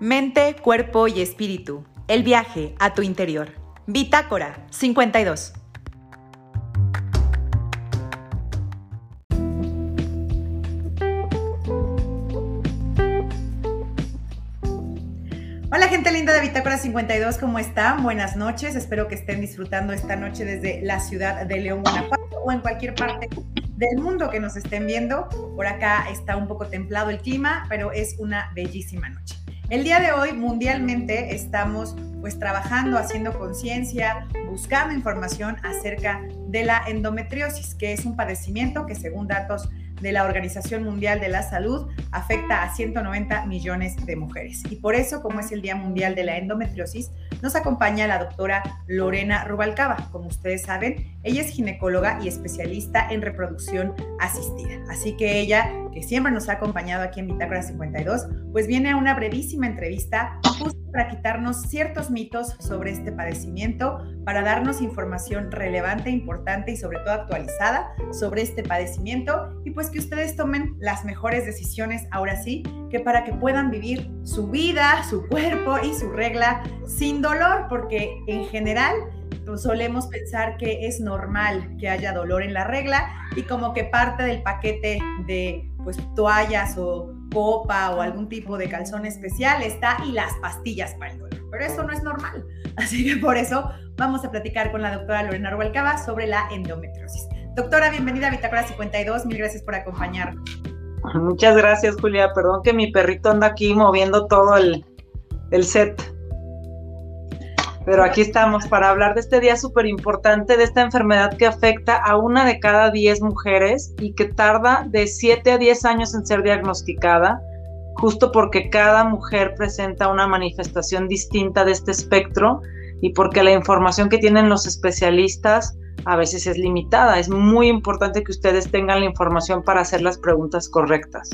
Mente, cuerpo y espíritu. El viaje a tu interior. Bitácora 52. Hola gente linda de Bitácora 52, ¿cómo están? Buenas noches, espero que estén disfrutando esta noche desde la ciudad de León, Guanajuato o en cualquier parte del mundo que nos estén viendo. Por acá está un poco templado el clima, pero es una bellísima noche. El día de hoy mundialmente estamos pues trabajando, haciendo conciencia, buscando información acerca de la endometriosis, que es un padecimiento que según datos de la Organización Mundial de la Salud afecta a 190 millones de mujeres. Y por eso, como es el Día Mundial de la Endometriosis, nos acompaña la doctora Lorena Rubalcaba. Como ustedes saben, ella es ginecóloga y especialista en reproducción asistida. Así que ella, que siempre nos ha acompañado aquí en Bitácora 52, pues viene a una brevísima entrevista justo para quitarnos ciertos mitos sobre este padecimiento, para darnos información relevante, importante y sobre todo actualizada sobre este padecimiento y pues que ustedes tomen las mejores decisiones ahora sí, que para que puedan vivir su vida, su cuerpo y su regla sin dolor, porque en general pues, solemos pensar que es normal que haya dolor en la regla y como que parte del paquete de pues toallas o copa o algún tipo de calzón especial está y las pastillas para el dolor. Pero eso no es normal. Así que por eso vamos a platicar con la doctora Lorena Rubalcaba sobre la endometriosis. Doctora, bienvenida a Bitácora 52. Mil gracias por acompañarnos. Muchas gracias, Julia. Perdón que mi perrito anda aquí moviendo todo el, el set. Pero aquí estamos para hablar de este día súper importante, de esta enfermedad que afecta a una de cada diez mujeres y que tarda de 7 a 10 años en ser diagnosticada, justo porque cada mujer presenta una manifestación distinta de este espectro y porque la información que tienen los especialistas a veces es limitada. Es muy importante que ustedes tengan la información para hacer las preguntas correctas.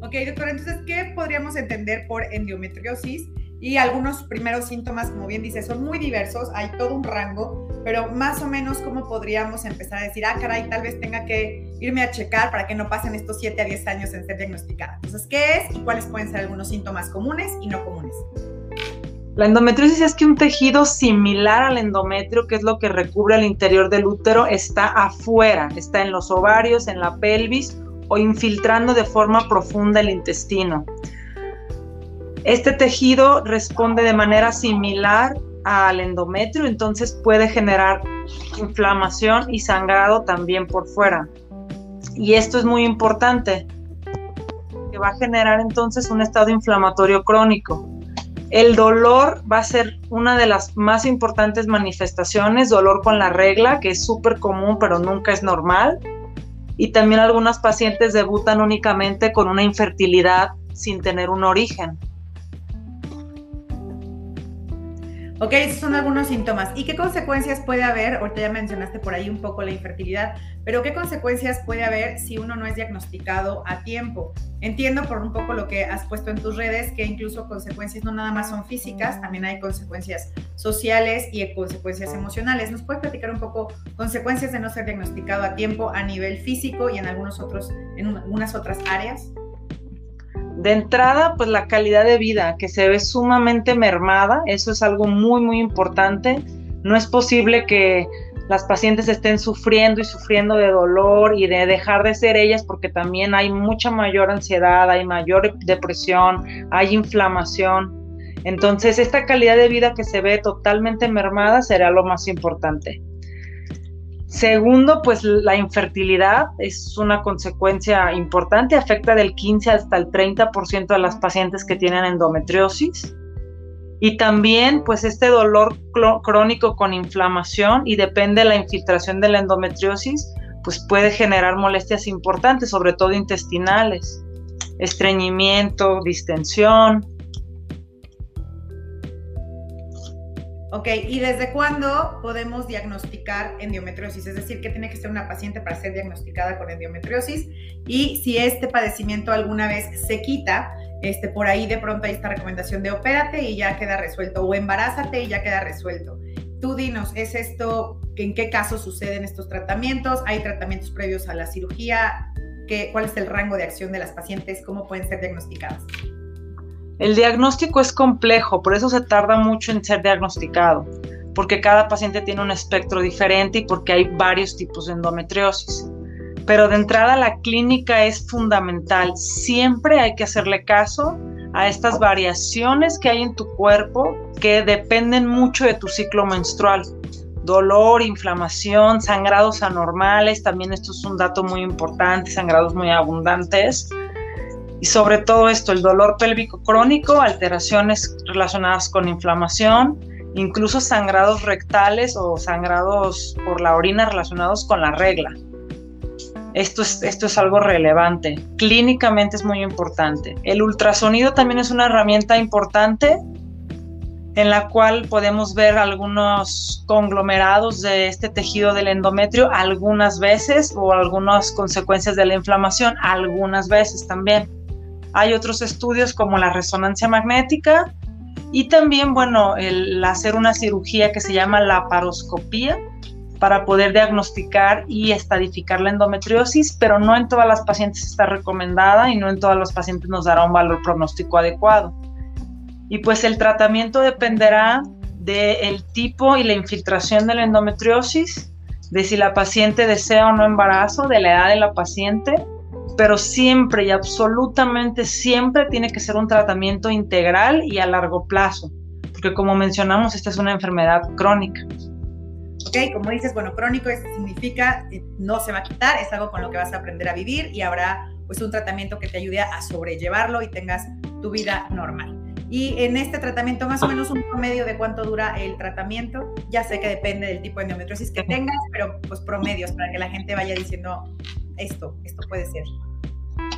Ok, doctora, entonces, ¿qué podríamos entender por endometriosis? Y algunos primeros síntomas, como bien dice, son muy diversos, hay todo un rango, pero más o menos cómo podríamos empezar a decir, ah, caray, tal vez tenga que irme a checar para que no pasen estos 7 a 10 años en ser diagnosticada. Entonces, ¿qué es y cuáles pueden ser algunos síntomas comunes y no comunes? La endometriosis es que un tejido similar al endometrio, que es lo que recubre el interior del útero, está afuera, está en los ovarios, en la pelvis o infiltrando de forma profunda el intestino. Este tejido responde de manera similar al endometrio, entonces puede generar inflamación y sangrado también por fuera. Y esto es muy importante, que va a generar entonces un estado inflamatorio crónico. El dolor va a ser una de las más importantes manifestaciones, dolor con la regla, que es súper común pero nunca es normal. Y también algunas pacientes debutan únicamente con una infertilidad sin tener un origen. Ok, esos son algunos síntomas. ¿Y qué consecuencias puede haber? Ahorita ya mencionaste por ahí un poco la infertilidad, pero ¿qué consecuencias puede haber si uno no es diagnosticado a tiempo? Entiendo por un poco lo que has puesto en tus redes, que incluso consecuencias no nada más son físicas, también hay consecuencias sociales y consecuencias emocionales. ¿Nos puedes platicar un poco consecuencias de no ser diagnosticado a tiempo a nivel físico y en algunos otros, en algunas otras áreas? De entrada, pues la calidad de vida, que se ve sumamente mermada, eso es algo muy, muy importante. No es posible que las pacientes estén sufriendo y sufriendo de dolor y de dejar de ser ellas porque también hay mucha mayor ansiedad, hay mayor depresión, hay inflamación. Entonces, esta calidad de vida que se ve totalmente mermada será lo más importante. Segundo, pues la infertilidad es una consecuencia importante, afecta del 15 hasta el 30% a las pacientes que tienen endometriosis. Y también, pues este dolor crónico con inflamación y depende de la infiltración de la endometriosis, pues puede generar molestias importantes, sobre todo intestinales, estreñimiento, distensión, Ok, ¿y desde cuándo podemos diagnosticar endometriosis? Es decir, ¿qué tiene que ser una paciente para ser diagnosticada con endometriosis? Y si este padecimiento alguna vez se quita, este, por ahí de pronto hay esta recomendación de opérate y ya queda resuelto, o embarázate y ya queda resuelto. Tú dinos, ¿es esto, en qué caso suceden estos tratamientos? ¿Hay tratamientos previos a la cirugía? ¿Qué, ¿Cuál es el rango de acción de las pacientes? ¿Cómo pueden ser diagnosticadas? El diagnóstico es complejo, por eso se tarda mucho en ser diagnosticado, porque cada paciente tiene un espectro diferente y porque hay varios tipos de endometriosis. Pero de entrada la clínica es fundamental. Siempre hay que hacerle caso a estas variaciones que hay en tu cuerpo que dependen mucho de tu ciclo menstrual. Dolor, inflamación, sangrados anormales, también esto es un dato muy importante, sangrados muy abundantes. Y sobre todo esto, el dolor pélvico crónico, alteraciones relacionadas con inflamación, incluso sangrados rectales o sangrados por la orina relacionados con la regla. Esto es, esto es algo relevante. Clínicamente es muy importante. El ultrasonido también es una herramienta importante en la cual podemos ver algunos conglomerados de este tejido del endometrio algunas veces o algunas consecuencias de la inflamación algunas veces también. Hay otros estudios como la resonancia magnética y también, bueno, el hacer una cirugía que se llama la paroscopía, para poder diagnosticar y estadificar la endometriosis, pero no en todas las pacientes está recomendada y no en todas las pacientes nos dará un valor pronóstico adecuado. Y pues el tratamiento dependerá del tipo y la infiltración de la endometriosis, de si la paciente desea o no embarazo, de la edad de la paciente, pero siempre y absolutamente siempre tiene que ser un tratamiento integral y a largo plazo, porque como mencionamos, esta es una enfermedad crónica. ¿ok? Como dices, bueno, crónico significa eh, no se va a quitar, es algo con lo que vas a aprender a vivir y habrá pues un tratamiento que te ayude a sobrellevarlo y tengas tu vida normal. Y en este tratamiento, más o menos un promedio de cuánto dura el tratamiento. Ya sé que depende del tipo de endometriosis que tengas, pero pues promedios para que la gente vaya diciendo esto, esto puede ser.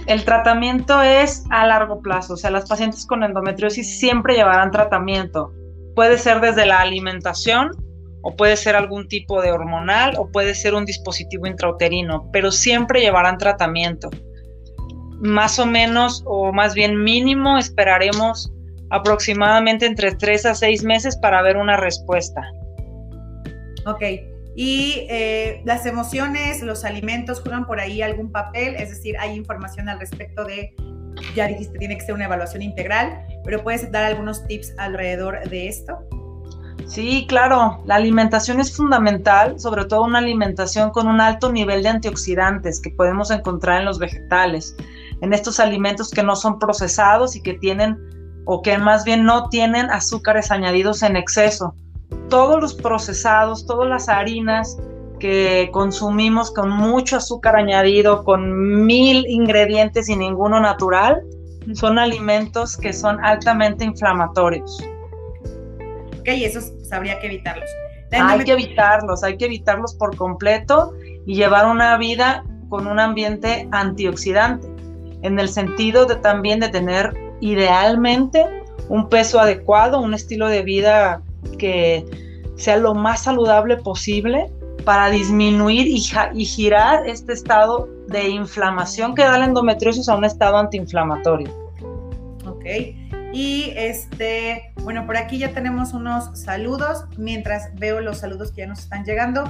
El tratamiento es a largo plazo, o sea, las pacientes con endometriosis siempre llevarán tratamiento. Puede ser desde la alimentación, o puede ser algún tipo de hormonal o puede ser un dispositivo intrauterino, pero siempre llevarán tratamiento. Más o menos, o más bien mínimo, esperaremos aproximadamente entre 3 a 6 meses para ver una respuesta. Ok, y eh, las emociones, los alimentos juegan por ahí algún papel, es decir, hay información al respecto de, ya dijiste, tiene que ser una evaluación integral, pero puedes dar algunos tips alrededor de esto. Sí, claro, la alimentación es fundamental, sobre todo una alimentación con un alto nivel de antioxidantes que podemos encontrar en los vegetales, en estos alimentos que no son procesados y que tienen o que más bien no tienen azúcares añadidos en exceso. Todos los procesados, todas las harinas que consumimos con mucho azúcar añadido, con mil ingredientes y ninguno natural, son alimentos que son altamente inflamatorios. Ok, esos habría que evitarlos. Hay que evitarlos, hay que evitarlos por completo y llevar una vida con un ambiente antioxidante, en el sentido de también de tener idealmente un peso adecuado, un estilo de vida que sea lo más saludable posible para disminuir y, girar este estado de inflamación que da la endometriosis a un estado antiinflamatorio. Ok. Y este, bueno, por aquí ya tenemos unos saludos, mientras veo los saludos que ya nos están llegando.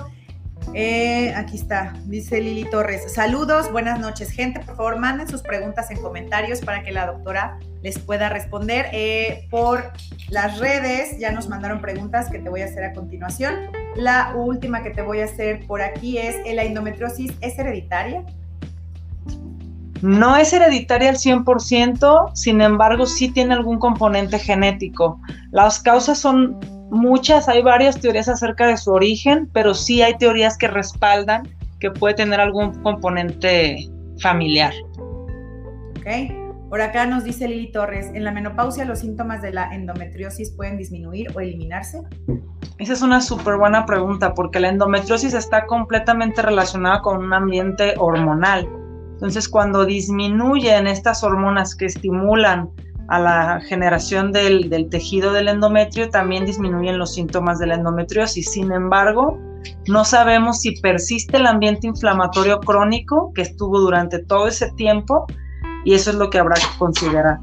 Eh, aquí está, dice Lili Torres. Saludos, buenas noches, gente. Por favor, manden sus preguntas en comentarios para que la doctora les pueda responder. Eh, por las redes ya nos mandaron preguntas que te voy a hacer a continuación. La última que te voy a hacer por aquí es: ¿la endometriosis es hereditaria? No es hereditaria al 100%, sin embargo sí tiene algún componente genético. Las causas son muchas, hay varias teorías acerca de su origen, pero sí hay teorías que respaldan que puede tener algún componente familiar. Ok, por acá nos dice Lili Torres, ¿en la menopausia los síntomas de la endometriosis pueden disminuir o eliminarse? Esa es una súper buena pregunta porque la endometriosis está completamente relacionada con un ambiente hormonal. Entonces, cuando disminuyen estas hormonas que estimulan a la generación del, tejido del endometrio, también disminuyen los síntomas de la endometriosis. Sin embargo, no sabemos si persiste el ambiente inflamatorio crónico que estuvo durante todo ese tiempo y eso es lo que habrá que considerar.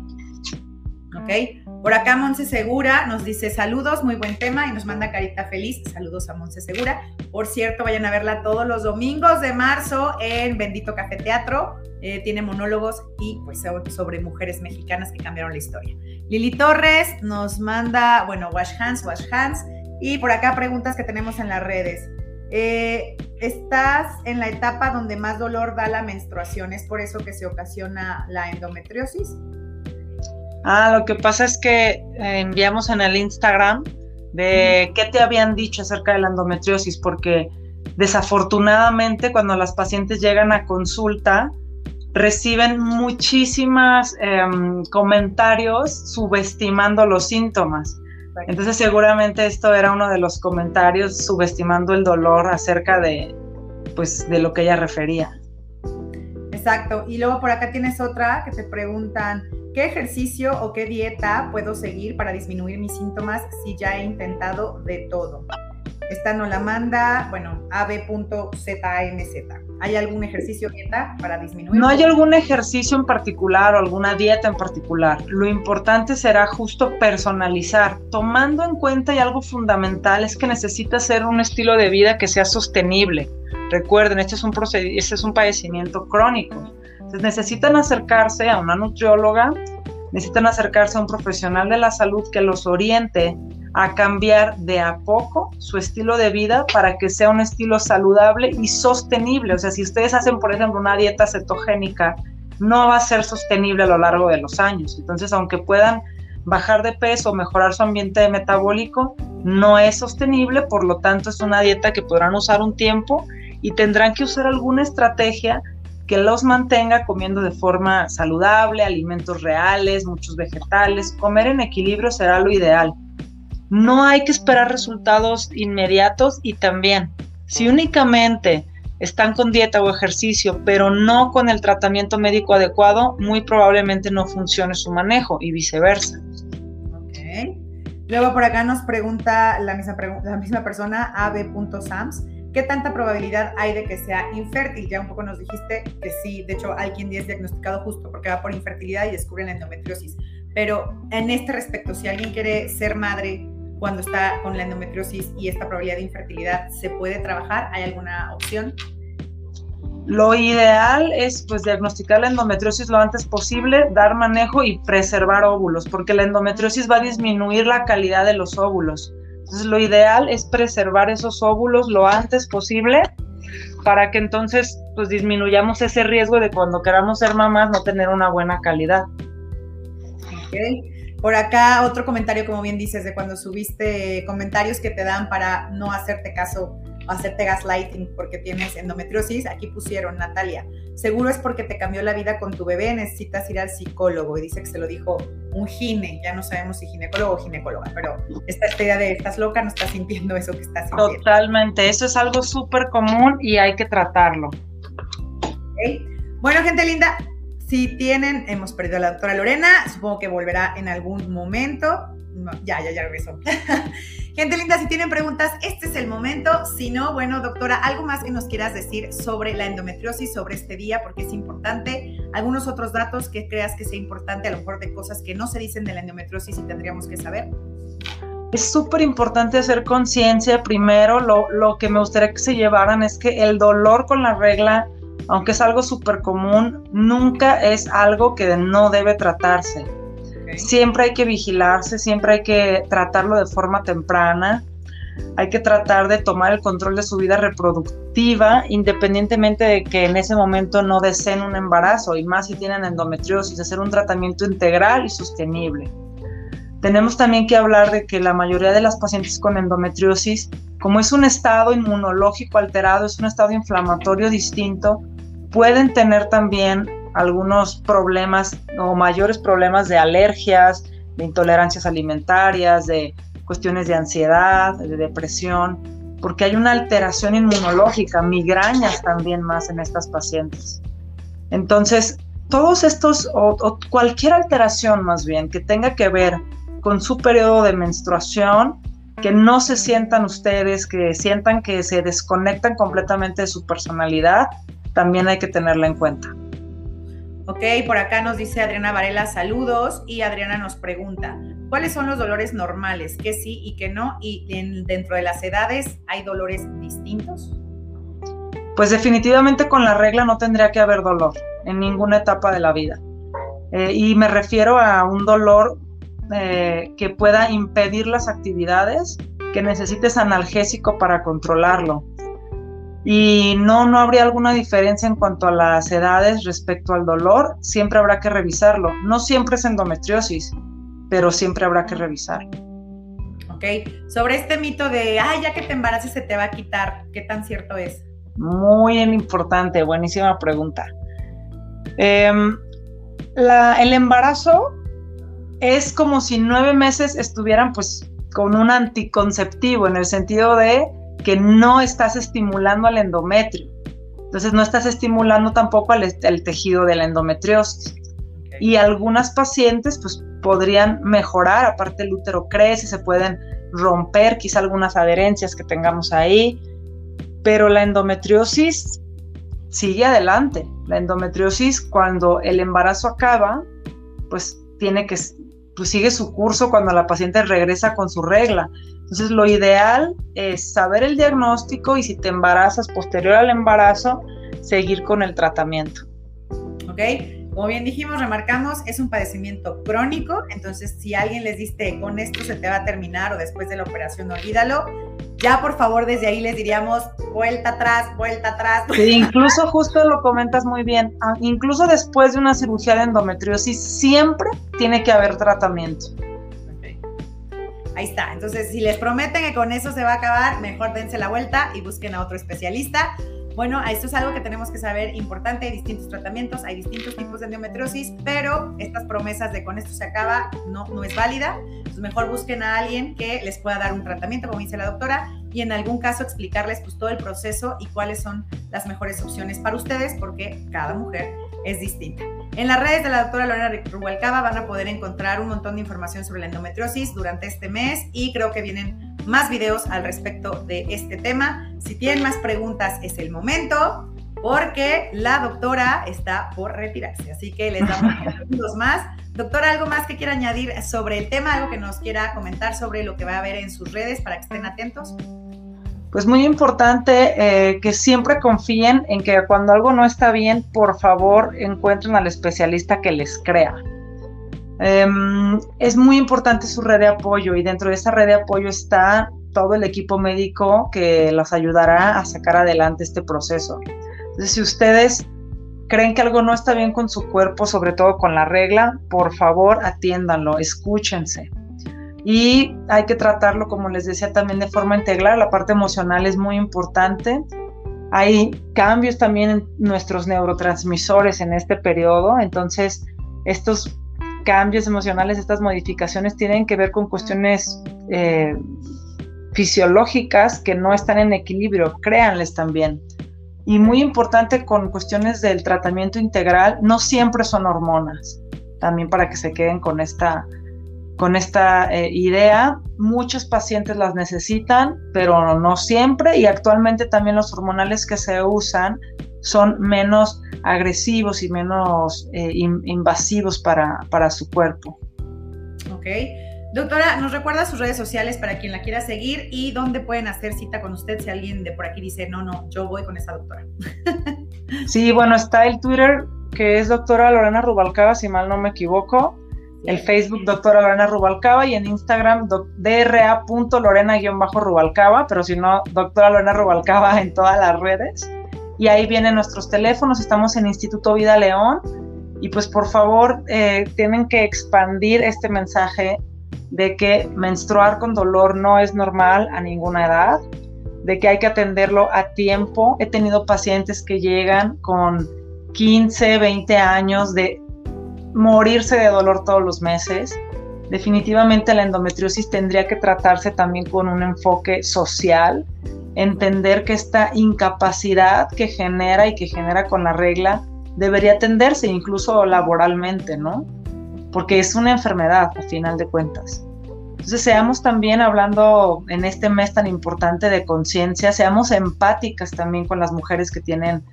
Ok. Por acá Monse Segura nos dice saludos, muy buen tema y nos manda carita feliz. Saludos a Monse Segura. Por cierto, vayan a verla todos los domingos de marzo en Bendito Café Teatro. Eh, tiene monólogos y pues sobre mujeres mexicanas que cambiaron la historia. Lili Torres nos manda, bueno, wash hands, wash hands. Y por acá preguntas que tenemos en las redes. Eh, estás en la etapa donde más dolor da la menstruación, ¿es por eso que se ocasiona la endometriosis? Ah, lo que pasa es que eh, enviamos en el Instagram de qué te habían dicho acerca de la endometriosis, porque desafortunadamente cuando las pacientes llegan a consulta, reciben muchísimos em, comentarios subestimando los síntomas. Entonces seguramente esto era uno de los comentarios subestimando el dolor acerca de, pues, de lo que ella refería. Exacto. Y luego por acá tienes otra que te preguntan, ¿qué ejercicio o qué dieta puedo seguir para disminuir mis síntomas si ya he intentado de todo? Esta nos la manda, bueno, ab.zamz. ¿Hay algún ejercicio dieta para disminuir? No hay algún ejercicio en particular o alguna dieta en particular. Lo importante será justo personalizar, tomando en cuenta y algo fundamental es que necesita ser un estilo de vida que sea sostenible. Recuerden, este es un, este es un padecimiento crónico. Entonces necesitan acercarse a una nutrióloga, necesitan acercarse a un profesional de la salud que los oriente a cambiar de a poco su estilo de vida para que sea un estilo saludable y sostenible. O sea, si ustedes hacen, por ejemplo, una dieta cetogénica, no va a ser sostenible a lo largo de los años. Entonces, aunque puedan bajar de peso mejorar su ambiente metabólico, no es sostenible, por lo tanto es una dieta que podrán usar un tiempo y tendrán que usar alguna estrategia que los mantenga comiendo de forma saludable, alimentos reales, muchos vegetales. Comer en equilibrio será lo ideal. No hay que esperar resultados inmediatos y también, si únicamente están con dieta o ejercicio, pero no con el tratamiento médico adecuado, muy probablemente no funcione su manejo y viceversa. Ok. Luego por acá nos pregunta la misma, persona, ab.sams, ¿qué tanta probabilidad hay de que sea infértil? Ya un poco nos dijiste que sí, de hecho hay quien es diagnosticado justo porque va por infertilidad y descubre la endometriosis. Pero en este respecto, si alguien quiere ser madre cuando está con la endometriosis y esta probabilidad de infertilidad, ¿se puede trabajar? ¿Hay alguna opción? Lo ideal es pues diagnosticar la endometriosis lo antes posible, dar manejo y preservar óvulos, porque la endometriosis va a disminuir la calidad de los óvulos. Entonces lo ideal es preservar esos óvulos lo antes posible para que entonces pues disminuyamos ese riesgo de cuando queramos ser mamás no tener una buena calidad. Okay. Por acá otro comentario, como bien dices, de cuando subiste comentarios que te dan para no hacerte caso o hacerte gaslighting porque tienes endometriosis. Aquí pusieron, Natalia, seguro es porque te cambió la vida con tu bebé, necesitas ir al psicólogo. Y dice que se lo dijo un gine, ya no sabemos si ginecólogo o ginecóloga, pero esta, idea de estás loca, no estás sintiendo eso que estás sintiendo. Totalmente, eso es algo súper común y hay que tratarlo. Bueno, gente linda, si tienen, hemos perdido a la doctora Lorena, supongo que volverá en algún momento. ya, ya, ya regresó. Gente linda, si tienen preguntas, este es el momento. Si no, bueno, doctora, algo más que nos quieras decir sobre la endometriosis, sobre este día, porque es importante. Algunos otros datos que creas que sea importante, a lo mejor de cosas que no se dicen de la endometriosis y tendríamos que saber. Es súper importante hacer conciencia. Primero, lo, lo que me gustaría que se llevaran es que el dolor con la regla aunque es algo súper común, nunca es algo que no debe tratarse. Siempre hay que vigilarse, siempre hay que tratarlo de forma temprana, hay que tratar de tomar el control de su vida reproductiva, independientemente de que en ese momento no deseen un embarazo, y más si tienen endometriosis, hacer un tratamiento integral y sostenible. Tenemos también que hablar de que la mayoría de las pacientes con endometriosis, como es un estado inmunológico alterado, es un estado inflamatorio distinto, pueden tener también algunos problemas o mayores problemas de alergias, de intolerancias alimentarias, de cuestiones de ansiedad, de depresión, porque hay una alteración inmunológica, migrañas también más en estas pacientes. Entonces, todos estos, o, cualquier alteración más bien que tenga que ver con su periodo de menstruación, que no se sientan ustedes, que sientan que se desconectan completamente de su personalidad, también hay que tenerla en cuenta. Ok, por acá nos dice Adriana Varela saludos y Adriana nos pregunta, ¿cuáles son los dolores normales? ¿Qué sí y qué no? ¿Y dentro de las edades hay dolores distintos? Pues definitivamente con la regla no tendría que haber dolor en ninguna etapa de la vida. Eh, y me refiero a un dolor eh, que pueda impedir las actividades, que necesites analgésico para controlarlo. Y no, no habría alguna diferencia en cuanto a las edades respecto al dolor, siempre habrá que revisarlo. No siempre es endometriosis, pero siempre habrá que revisarlo. Ok, sobre este mito de, ay, ya que te embaraces se te va a quitar, ¿qué tan cierto es? Muy importante, buenísima pregunta. Em, el embarazo es como si nueve meses estuvieran pues con un anticonceptivo, en el sentido de que no estás estimulando al endometrio. Entonces no estás estimulando tampoco al, tejido de la endometriosis. Y algunas pacientes pues podrían mejorar, aparte el útero crece, se pueden romper quizá algunas adherencias que tengamos ahí, pero la endometriosis sigue adelante. La endometriosis cuando el embarazo acaba, pues tiene que, pues sigue su curso cuando la paciente regresa con su regla. Entonces lo ideal es saber el diagnóstico y si te embarazas posterior al embarazo, seguir con el tratamiento. ¿Ok? Como bien dijimos, remarcamos, es un padecimiento crónico, entonces si alguien les dice con esto se te va a terminar o después de la operación, olvídalo. Ya por favor desde ahí les diríamos vuelta atrás, vuelta atrás. Sí, incluso justo lo comentas muy bien, ah, incluso después de una cirugía de endometriosis siempre tiene que haber tratamiento. Ahí está. Entonces, si les prometen que con eso se va a acabar, mejor dense la vuelta y busquen a otro especialista. Bueno, esto es algo que tenemos que saber importante. Hay distintos tratamientos, hay distintos tipos de endometriosis, pero estas promesas de con esto se acaba no, no es válida. Entonces, mejor busquen a alguien que les pueda dar un tratamiento, como dice la doctora, y en algún caso explicarles pues, todo el proceso y cuáles son las mejores opciones para ustedes, porque cada mujer es distinta. En las redes de la doctora Lorena Rubalcaba van a poder encontrar un montón de información sobre la endometriosis durante este mes y creo que vienen más videos al respecto de este tema. Si tienen más preguntas es el momento porque la doctora está por retirarse, así que les damos unos más. Doctora, ¿algo más que quiera añadir sobre el tema? ¿Algo que nos quiera comentar sobre lo que va a haber en sus redes para que estén atentos? pues muy importante eh, que siempre confíen en que cuando algo no está bien, por favor encuentren al especialista que les crea. Em, es muy importante su red de apoyo y dentro de esa red de apoyo está todo el equipo médico que los ayudará a sacar adelante este proceso. Entonces, si ustedes creen que algo no está bien con su cuerpo, sobre todo con la regla, por favor atiéndanlo, escúchense y hay que tratarlo, como les decía, también de forma integral. La parte emocional es muy importante. Hay cambios también en nuestros neurotransmisores en este periodo, entonces estos cambios emocionales, estas modificaciones tienen que ver con cuestiones eh, fisiológicas que no están en equilibrio, créanles también. Y muy importante con cuestiones del tratamiento integral, no siempre son hormonas, también para que se queden con esta con esta eh, idea. Muchos pacientes las necesitan, pero no siempre y actualmente también los hormonales que se usan son menos agresivos y menos eh, invasivos para, para su cuerpo. Ok. Doctora, ¿nos recuerda sus redes sociales para quien la quiera seguir y dónde pueden hacer cita con usted si alguien de por aquí dice, no, no, yo voy con esa doctora? sí, bueno, está el Twitter que es doctora Lorena Rubalcaba, si mal no me equivoco el Facebook doctora Lorena Rubalcaba y en Instagram dra.lorena-rubalcaba, pero si no, doctora Lorena Rubalcaba en todas las redes. Y ahí vienen nuestros teléfonos, estamos en Instituto Vida León y pues por favor eh, tienen que expandir este mensaje de que menstruar con dolor no es normal a ninguna edad, de que hay que atenderlo a tiempo. He tenido pacientes que llegan con 15, 20 años de morirse de dolor todos los meses. Definitivamente la endometriosis tendría que tratarse también con un enfoque social, entender que esta incapacidad que genera y que genera con la regla debería atenderse incluso laboralmente, ¿no? Porque es una enfermedad a final de cuentas. Entonces seamos también hablando en este mes tan importante de conciencia, seamos empáticas también con las mujeres que tienen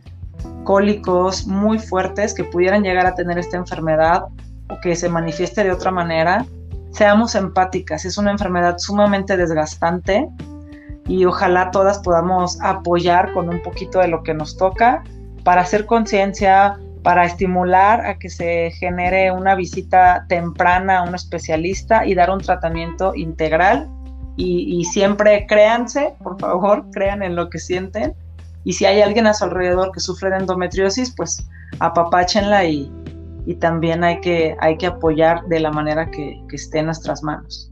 cólicos muy fuertes que pudieran llegar a tener esta enfermedad o que se manifieste de otra manera, seamos empáticas. Es una enfermedad sumamente desgastante y ojalá todas podamos apoyar con un poquito de lo que nos toca para hacer conciencia, para estimular a que se genere una visita temprana a un especialista y dar un tratamiento integral. Y, siempre créanse, por favor, crean en lo que sienten. Y si hay alguien a su alrededor que sufre de endometriosis, pues apapáchenla y, y también hay que, hay que apoyar de la manera que, que esté en nuestras manos.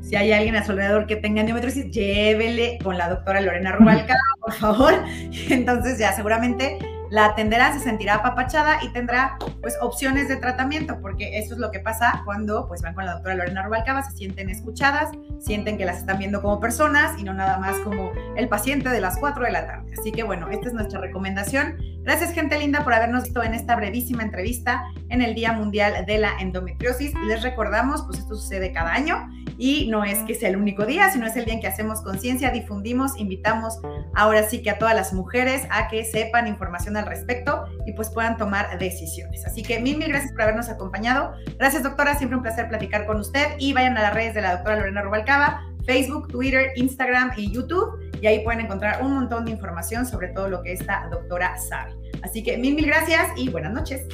Si hay alguien a su alrededor que tenga endometriosis, llévele con la doctora Lorena Rubalcaba, por favor. Entonces ya seguramente la atenderá, se sentirá apapachada y tendrá pues opciones de tratamiento, porque eso es lo que pasa cuando pues van con la doctora Lorena Rubalcaba, se sienten escuchadas, sienten que las están viendo como personas y no nada más como el paciente de las 4 de la tarde. Así que bueno, esta es nuestra recomendación. Gracias gente linda por habernos visto en esta brevísima entrevista en el Día Mundial de la Endometriosis. Les recordamos, pues esto sucede cada año y no es que sea el único día, sino es el día en que hacemos conciencia, difundimos, invitamos ahora sí que a todas las mujeres a que sepan información al respecto y pues puedan tomar decisiones. Así que mil, mil gracias por habernos acompañado. Gracias doctora, siempre un placer platicar con usted y vayan a las redes de la doctora Lorena Rubalcaba, Facebook, Twitter, Instagram y YouTube y ahí pueden encontrar un montón de información sobre todo lo que esta doctora sabe. Así que mil, mil gracias y buenas noches.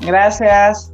Gracias.